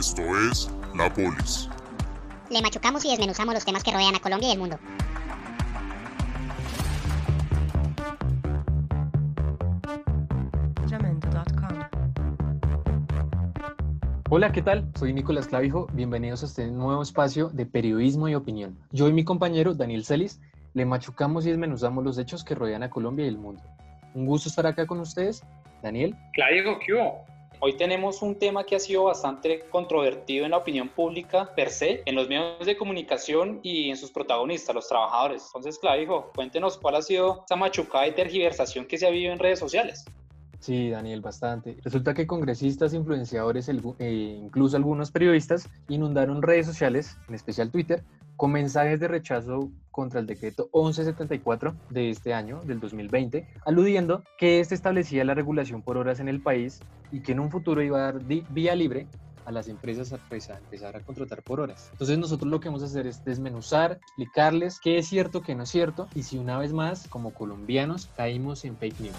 Esto es La Polis. Le machucamos y desmenuzamos los temas que rodean a Colombia y el mundo. Hola, ¿qué tal? Soy Nicolás Clavijo. Bienvenidos a este nuevo espacio de periodismo y opinión. Yo y mi compañero Daniel Celis le machucamos y desmenuzamos los hechos que rodean a Colombia y el mundo. Un gusto estar acá con ustedes. Daniel. Clavijo, ¿qué hubo? Hoy tenemos un tema que ha sido bastante controvertido en la opinión pública per se, en los medios de comunicación y en sus protagonistas, los trabajadores. Entonces, Clavijo, cuéntenos cuál ha sido esa machucada y tergiversación que se ha vivido en redes sociales. Sí, Daniel, bastante. Resulta que congresistas, influenciadores, e incluso algunos periodistas inundaron redes sociales, en especial Twitter, con mensajes de rechazo contra el decreto 1174 de este año, del 2020, aludiendo que este establecía la regulación por horas en el país y que en un futuro iba a dar vía libre a las empresas pues, a empezar a contratar por horas. Entonces nosotros lo que vamos a hacer es desmenuzar, explicarles qué es cierto, qué no es cierto y si una vez más como colombianos caímos en fake news.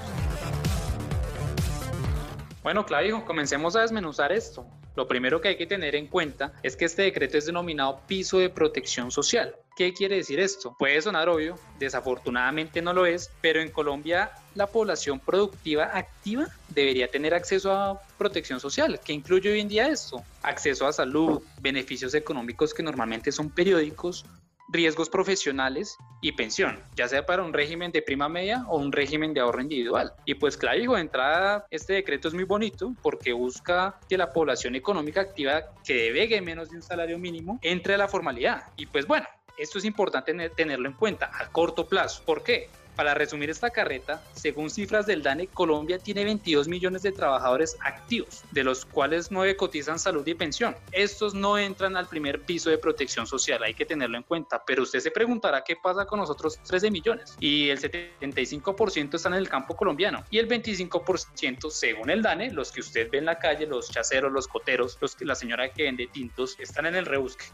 Bueno, Clavijo, comencemos a desmenuzar esto. Lo primero que hay que tener en cuenta es que este decreto es denominado piso de protección social. ¿Qué quiere decir esto? Puede sonar obvio, desafortunadamente no lo es, pero en Colombia la población productiva activa debería tener acceso a protección social. ¿Qué incluye hoy en día esto? Acceso a salud, beneficios económicos que normalmente son periódicos, riesgos profesionales y pensión, ya sea para un régimen de prima media o un régimen de ahorro individual. Y pues claro, de entrada, este decreto es muy bonito porque busca que la población económica activa que debegue menos de un salario mínimo entre a la formalidad. Y pues bueno, esto es importante tenerlo en cuenta a corto plazo. ¿Por qué? Para resumir esta carreta, según cifras del DANE, Colombia tiene 22 millones de trabajadores activos, de los cuales 9 cotizan salud y pensión. Estos no entran al primer piso de protección social, hay que tenerlo en cuenta, pero usted se preguntará qué pasa con los otros 13 millones. Y el 75% están en el campo colombiano y el 25% según el DANE, los que usted ve en la calle, los chaceros, los coteros, los que la señora que vende tintos, están en el rebusque.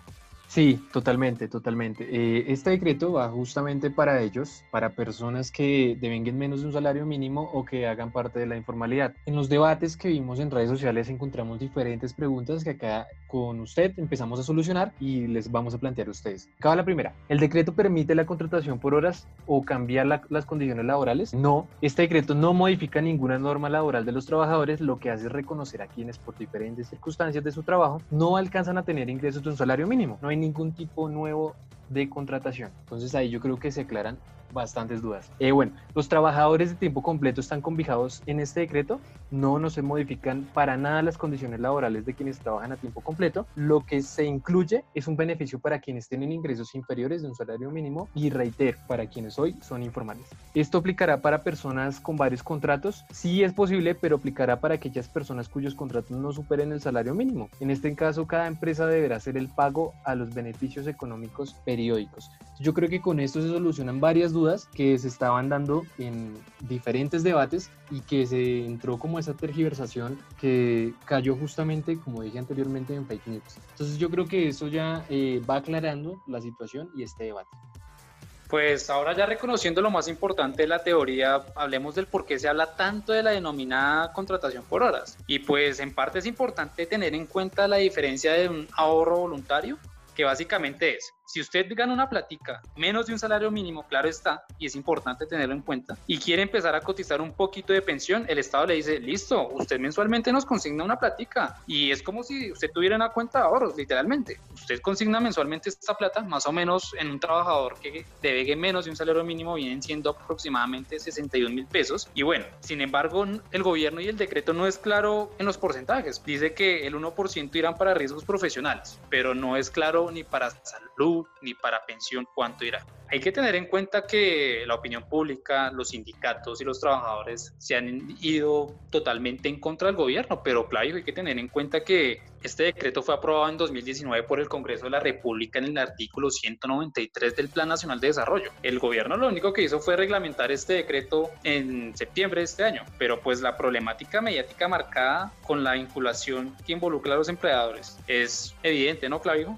Sí, totalmente, totalmente. Eh, este decreto va justamente para ellos, para personas que devenguen menos de un salario mínimo o que hagan parte de la informalidad. En los debates que vimos en redes sociales encontramos diferentes preguntas que acá con usted empezamos a solucionar y les vamos a plantear a ustedes. Acaba la primera. ¿El decreto permite la contratación por horas o cambiar las condiciones laborales? No, este decreto no modifica ninguna norma laboral de los trabajadores, lo que hace es reconocer a quienes por diferentes circunstancias de su trabajo no alcanzan a tener ingresos de un salario mínimo. Ningún tipo nuevo de contratación. Entonces ahí yo creo que se aclaran bastantes dudas. Eh, bueno, los trabajadores de tiempo completo están convijados en este decreto, no, no se modifican para nada las condiciones laborales de quienes trabajan a tiempo completo, lo que se incluye es un beneficio para quienes tienen ingresos inferiores de un salario mínimo y reitero, para quienes hoy son informales. Esto aplicará para personas con varios contratos, sí es posible, pero aplicará para aquellas personas cuyos contratos no superen el salario mínimo. En este caso, cada empresa deberá hacer el pago a los beneficios económicos periódicos. Yo creo que con esto se solucionan varias dudas que se estaban dando en diferentes debates y que se entró como esa tergiversación que cayó justamente, como dije anteriormente, en fake news. Entonces yo creo que eso ya eh, va aclarando la situación y este debate. Pues ahora ya reconociendo lo más importante de la teoría, hablemos del por qué se habla tanto de la denominada contratación por horas. Y pues en parte es importante tener en cuenta la diferencia de un ahorro voluntario, que básicamente es si usted gana una platica menos de un salario mínimo, claro está, y es importante tenerlo en cuenta, y quiere empezar a cotizar un poquito de pensión, el Estado le dice, listo, usted mensualmente nos consigna una platica. Y es como si usted tuviera una cuenta de ahorros, literalmente. Usted consigna mensualmente esta plata, más o menos en un trabajador que debe menos de un salario mínimo, vienen siendo aproximadamente 61 mil pesos. Y bueno, sin embargo, el gobierno y el decreto no es claro en los porcentajes. Dice que el 1% irán para riesgos profesionales, pero no es claro ni para salud ni para pensión cuánto irá. Hay que tener en cuenta que la opinión pública, los sindicatos y los trabajadores se han ido totalmente en contra del gobierno, pero claro, hay que tener en cuenta que este decreto fue aprobado en 2019 por el Congreso de la República en el artículo 193 del Plan Nacional de Desarrollo. El gobierno lo único que hizo fue reglamentar este decreto en septiembre de este año, pero pues la problemática mediática marcada con la vinculación que involucra a los empleadores es evidente, ¿no, Clavijo?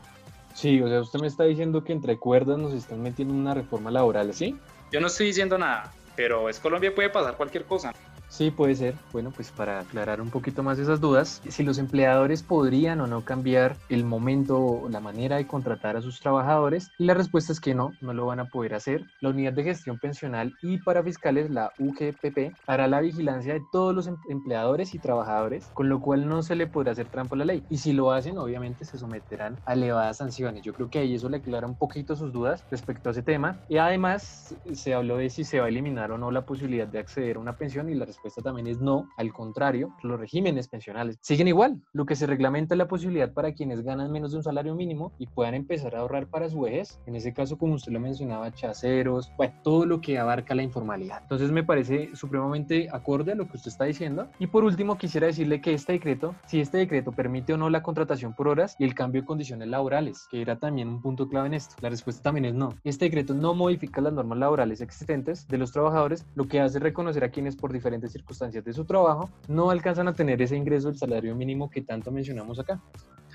Sí, o sea, usted me está diciendo que entre cuerdas nos están metiendo una reforma laboral, ¿sí? Yo no estoy diciendo nada, pero es Colombia, puede pasar cualquier cosa. Sí, puede ser. Bueno, pues para aclarar un poquito más esas dudas, si los empleadores podrían o no cambiar el momento o la manera de contratar a sus trabajadores, y la respuesta es que no, no lo van a poder hacer. La Unidad de Gestión Pensional y para fiscales, la UGPP, hará la vigilancia de todos los em-, empleadores y trabajadores, con lo cual no se le podrá hacer trampa a la ley. Y si lo hacen, obviamente se someterán a elevadas sanciones. Yo creo que ahí eso le aclara un poquito sus dudas respecto a ese tema. Y además se habló de si se va a eliminar o no la posibilidad de acceder a una pensión y la respuesta también es no. Al contrario, los regímenes pensionales siguen igual. Lo que se reglamenta es la posibilidad para quienes ganan menos de un salario mínimo y puedan empezar a ahorrar para su vejez. En ese caso, como usted lo mencionaba, chaceros, bueno, todo lo que abarca la informalidad. Entonces me parece supremamente acorde a lo que usted está diciendo. Y por último, quisiera decirle que este decreto, si este decreto permite o no la contratación por horas y el cambio de condiciones laborales, que era también un punto clave en esto. La respuesta también es no. Este decreto no modifica las normas laborales existentes de los trabajadores, lo que hace reconocer a quienes por diferentes circunstancias de su trabajo no alcanzan a tener ese ingreso del salario mínimo que tanto mencionamos acá.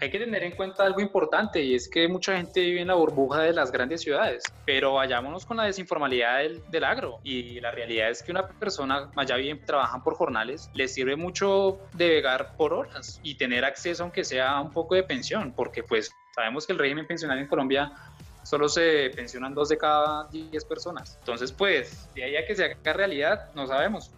Hay que tener en cuenta algo importante y es que mucha gente vive en la burbuja de las grandes ciudades, pero vayámonos con la desinformalidad del, del agro y la realidad es que una persona, allá bien trabajan por jornales, les sirve mucho devegar por horas y tener acceso aunque sea un poco de pensión, porque pues sabemos que el régimen pensional en Colombia solo se pensionan dos de cada diez personas. Entonces, pues, de ahí a que se haga realidad, no sabemos.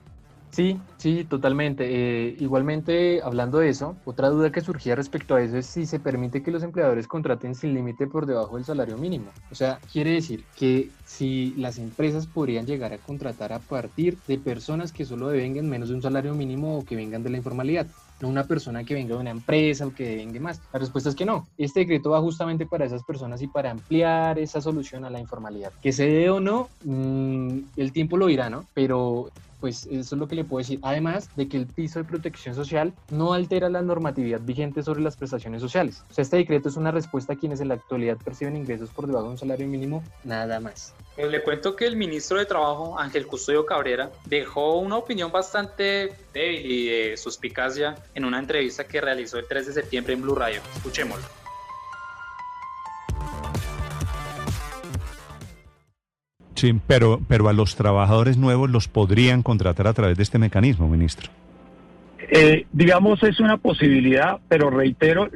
Sí, sí, totalmente. Eh, igualmente, hablando de eso, otra duda que surgía respecto a eso es si se permite que los empleadores contraten sin límite por debajo del salario mínimo. O sea, quiere decir que si las empresas podrían llegar a contratar a partir de personas que solo devengan menos de un salario mínimo o que vengan de la informalidad no una persona que venga de una empresa o que venga más. La respuesta es que no. Este decreto va justamente para esas personas y para ampliar esa solución a la informalidad. Que se dé o no, mm, el tiempo lo dirá, ¿no? Pero pues eso es lo que le puedo decir. Además de que el piso de protección social no altera la normatividad vigente sobre las prestaciones sociales. O sea, este decreto es una respuesta a quienes en la actualidad perciben ingresos por debajo de un salario mínimo, nada más. Pues le cuento que el ministro de Trabajo, Ángel Custodio Cabrera, dejó una opinión bastante débil y de suspicacia en una entrevista que realizó el 3 de septiembre en Blue Radio. Escuchémoslo. Sí, pero, pero a los trabajadores nuevos los podrían contratar a través de este mecanismo, ministro. Eh, digamos, es una posibilidad, pero reitero,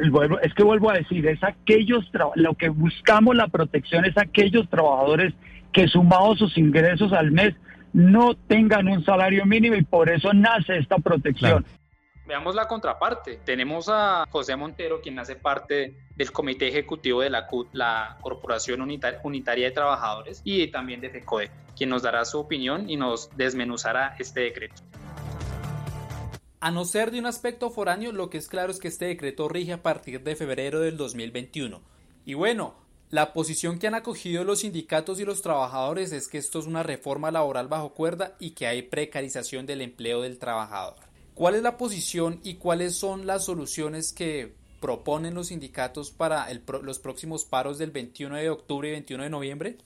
es que vuelvo a decir, es aquellos, lo que buscamos la protección es aquellos trabajadores que sumados sus ingresos al mes no tengan un salario mínimo y por eso nace esta protección. Veamos la contraparte. Tenemos a José Montero, quien hace parte del Comité Ejecutivo de la CUT, la Corporación Unitaria de Trabajadores, y también de FECODE, quien nos dará su opinión y nos desmenuzará este decreto. A no ser de un aspecto foráneo, lo que es claro es que este decreto rige a partir de febrero del 2021. Y bueno, la posición que han acogido los sindicatos y los trabajadores es que esto es una reforma laboral bajo cuerda y que hay precarización del empleo del trabajador. ¿Cuál es la posición y cuáles son las soluciones que proponen los sindicatos para los próximos paros del 21 de octubre y 21 de noviembre?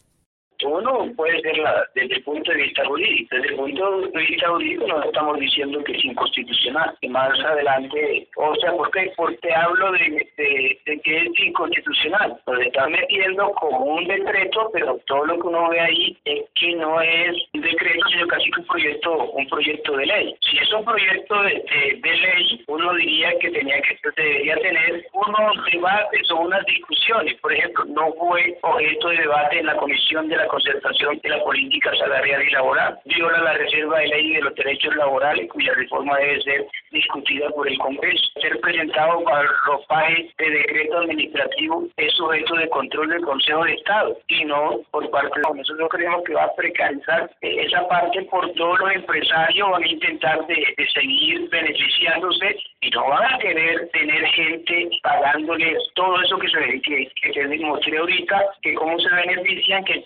Uno puede ser desde el punto de vista jurídico. Desde el punto de vista jurídico no estamos diciendo que es inconstitucional. Y más adelante, o sea, ¿por qué? Porque hablo de, de, que es inconstitucional. Lo están metiendo como un decreto, pero todo lo que uno ve ahí es que no es un decreto, sino casi que un proyecto, un proyecto de ley. Si es un proyecto de, de ley, uno diría que tenía que debería tener unos debates o unas discusiones. Por ejemplo, no fue objeto de debate en la Comisión de la concertación de la política salarial y laboral, viola la reserva de ley de los derechos laborales, cuya reforma debe ser discutida por el Congreso. Ser presentado para ropaje de decreto administrativo es sujeto de control del Consejo de Estado y no por parte de nosotros creemos que va a precarizar esa parte por todos los empresarios van a intentar de, seguir beneficiándose y no van a querer tener gente pagándoles todo eso que se que, que se demostré ahorita que cómo se benefician que el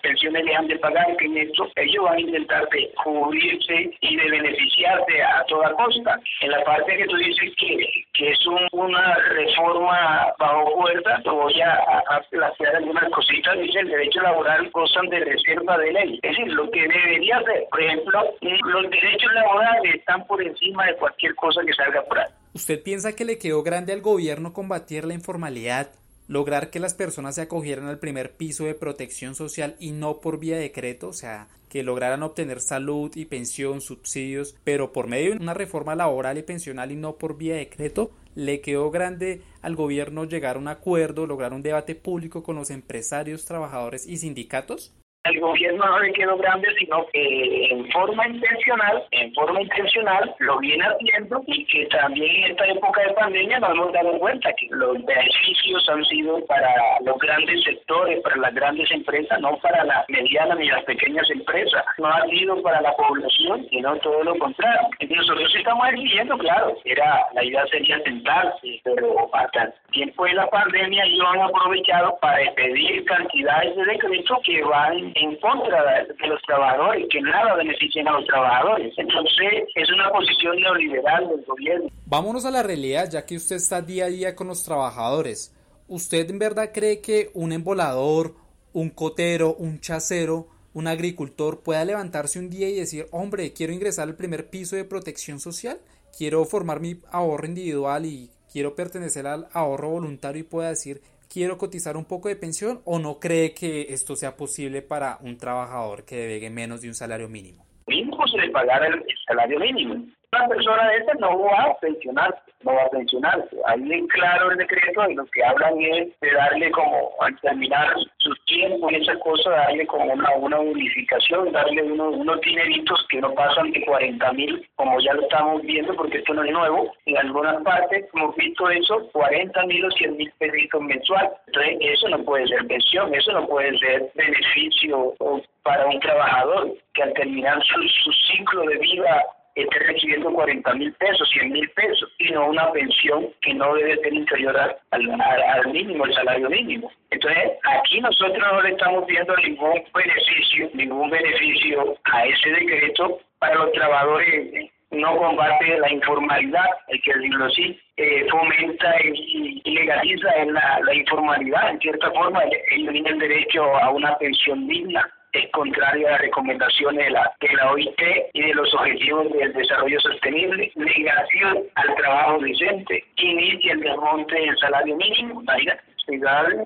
han de pagar, que en esto ellos van a intentar de cubrirse y de beneficiarse a toda costa. En la parte que tú dices que, que es una reforma bajo cuerda, te voy a, a plantear algunas cositas. Dice, el derecho laboral gozan de reserva de ley. Es decir, lo que debería ser, por ejemplo, los derechos laborales están por encima de cualquier cosa que salga por ahí. ¿Usted piensa que le quedó grande al gobierno combatir la informalidad lograr que las personas se acogieran al primer piso de protección social y no por vía decreto, o sea, que lograran obtener salud y pensión, subsidios, pero por medio de una reforma laboral y pensional y no por vía decreto, le quedó grande al gobierno llegar a un acuerdo, lograr un debate público con los empresarios, trabajadores y sindicatos? El gobierno no le quedó grande, sino que en forma intencional, en forma intencional lo viene haciendo y que también en esta época de pandemia nos hemos dado cuenta que los beneficios han sido para los grandes sectores, para las grandes empresas, no para las medianas ni las pequeñas empresas, no ha sido para la población, sino todo lo contrario. Nosotros estamos exigiendo, claro, era la idea sería sentarse, pero hasta el tiempo de la pandemia ellos han aprovechado para pedir cantidades de decretos que van en contra de los trabajadores, que nada beneficien a los trabajadores. Entonces, es una posición neoliberal del gobierno. Vámonos a la realidad, ya que usted está día a día con los trabajadores. ¿Usted en verdad cree que un embolador, un cotero, un chacero, un agricultor pueda levantarse un día y decir, hombre, quiero ingresar al primer piso de protección social? Quiero formar mi ahorro individual y quiero pertenecer al ahorro voluntario y pueda decir, quiero cotizar un poco de pensión o no cree que esto sea posible para un trabajador que debegue menos de un salario mínimo? Mínimo se le pagar el salario mínimo. Una persona de esta no va a pensionarse, no va a pensionarse. Ahí claro el decreto y lo que hablan es de darle como, al terminar sus tiempos y esa cosa, darle como una, una unificación, darle uno, unos dineritos que no pasan de 40 mil, como ya lo estamos viendo, porque esto no es nuevo. En algunas partes hemos visto eso, 40 mil o 100 mil pesitos mensual. Entonces, eso no puede ser pensión, eso no puede ser beneficio para un trabajador que al terminar su, su ciclo de vida esté recibiendo 40 mil pesos, 100 mil pesos, y no una pensión que no debe ser inferior al, mínimo, el salario mínimo. Entonces, aquí nosotros no le estamos viendo ningún beneficio, ningún beneficio a ese decreto para los trabajadores. No combate la informalidad, hay que decirlo así, eh, fomenta y, legaliza la, la, informalidad, en cierta forma, ellos tienen derecho a una pensión digna, es contraria a las recomendaciones de la, de la OIT y de los objetivos del desarrollo sostenible, negación al trabajo decente, inicia el desmonte del salario mínimo,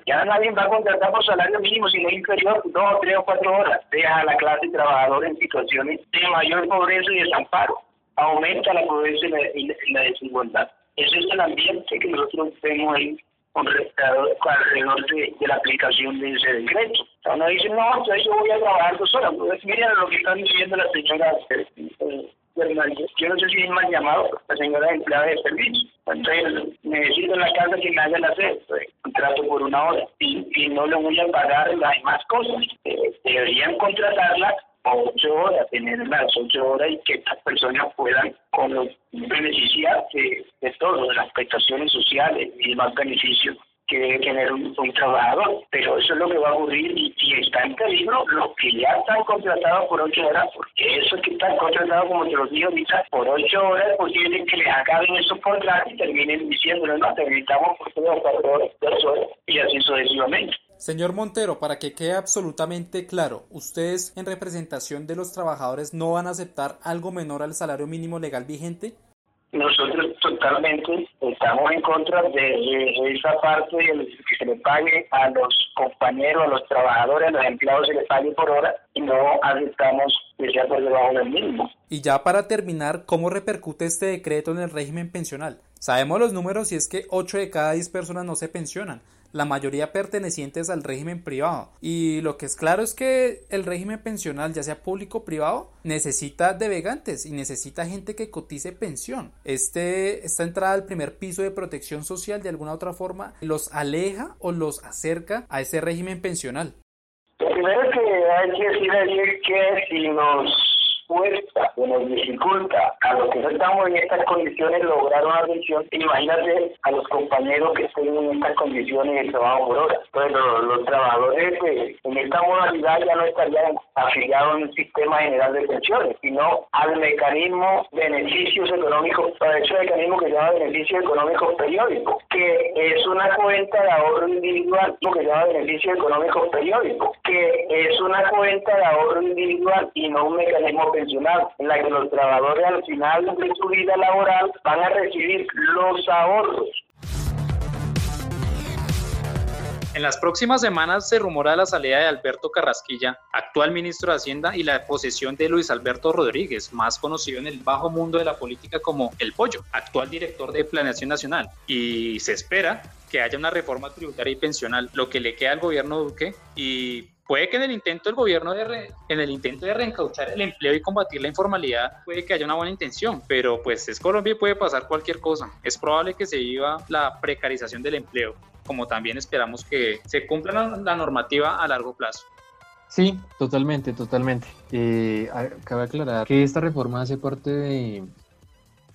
ya nadie va a contratar por salario mínimo si no es inferior dos, tres o cuatro horas. Deja a la clase trabajadora en situaciones de mayor pobreza y desamparo. Aumenta la pobreza y la, desigualdad. Ese es el ambiente que nosotros vemos ahí alrededor de, de, la aplicación de ese decreto. O sea, dice, no, yo voy a trabajar dos horas. Pues miren lo que están diciendo la señora eh, yo no sé si es mal llamado, la señora empleada de servicio. Entonces, necesito en la casa que me hagan hacer, pues, contrato por una hora y, y no le voy a pagar las demás cosas. Eh, deberían contratarla ocho horas, tener las ocho horas y que estas personas puedan con los beneficiar de, todo, de las prestaciones sociales y demás beneficios que debe tener un, trabajador. Pero eso es lo que va a ocurrir y, está en peligro los que ya están contratados por ocho horas, porque esos que están contratados, como te lo digo ahorita, por ocho horas es posible que les acaben esos contratos y terminen diciéndole, no, te gritamos por tres o cuatro horas, dos y así sucesivamente. Señor Montero, para que quede absolutamente claro, ustedes en representación de los trabajadores no van a aceptar algo menor al salario mínimo legal vigente? Nosotros totalmente estamos en contra de, esa parte de que se le pague a los compañeros, a los trabajadores, a los empleados se les pague por hora y no aceptamos que sea por debajo del mínimo. Y ya para terminar, ¿cómo repercute este decreto en el régimen pensional? Sabemos los números y es que 8 de cada 10 personas no se pensionan la mayoría pertenecientes al régimen privado. Y lo que es claro es que el régimen pensional, ya sea público o privado, necesita devegantes y necesita gente que cotice pensión. Este, esta entrada al primer piso de protección social de alguna otra forma los aleja o los acerca a ese régimen pensional. Primero que hay que decir que si nos cuesta, que nos dificulta a los que no estamos en estas condiciones lograr una pensión, imagínate a los compañeros que estén en estas condiciones de trabajo por hora. Entonces los, trabajadores en esta modalidad ya no estarían afiliados en un sistema general de pensiones, sino al mecanismo beneficios económicos, a ese mecanismo que se llama beneficios económicos periódicos, que es una cuenta de ahorro individual que se llama beneficios económicos periódicos, que es una cuenta de ahorro individual y no un mecanismo pensional, en la que los trabajadores al final de su vida laboral van a recibir los ahorros En las próximas semanas se rumora la salida de Alberto Carrasquilla, actual ministro de Hacienda, y la posesión de Luis Alberto Rodríguez, más conocido en el bajo mundo de la política como El Pollo, actual director de Planeación Nacional. Y se espera que haya una reforma tributaria y pensional, lo que le queda al gobierno Duque y puede que en el intento del gobierno de en el intento de reencauchar el empleo y combatir la informalidad puede que haya una buena intención, pero pues es Colombia y puede pasar cualquier cosa. Es probable que se viva la precarización del empleo, como también esperamos que se cumpla la, normativa a largo plazo. Sí, totalmente, totalmente. Eh, cabe aclarar que esta reforma hace parte de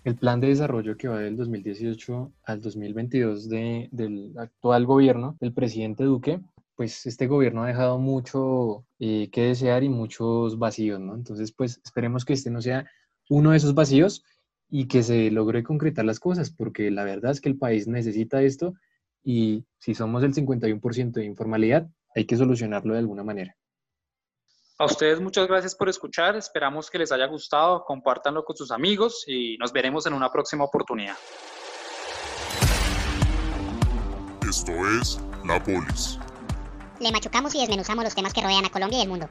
el plan de desarrollo que va del 2018 al 2022 de, del actual gobierno del presidente Duque, pues este gobierno ha dejado mucho eh, que desear y muchos vacíos, ¿no? Entonces, pues esperemos que este no sea uno de esos vacíos y que se logre concretar las cosas, porque la verdad es que el país necesita esto y si somos el 51% de informalidad, hay que solucionarlo de alguna manera. A ustedes muchas gracias por escuchar, esperamos que les haya gustado, compártanlo con sus amigos y nos veremos en una próxima oportunidad. Esto es La Polis. Le machucamos y desmenuzamos los temas que rodean a Colombia y el mundo.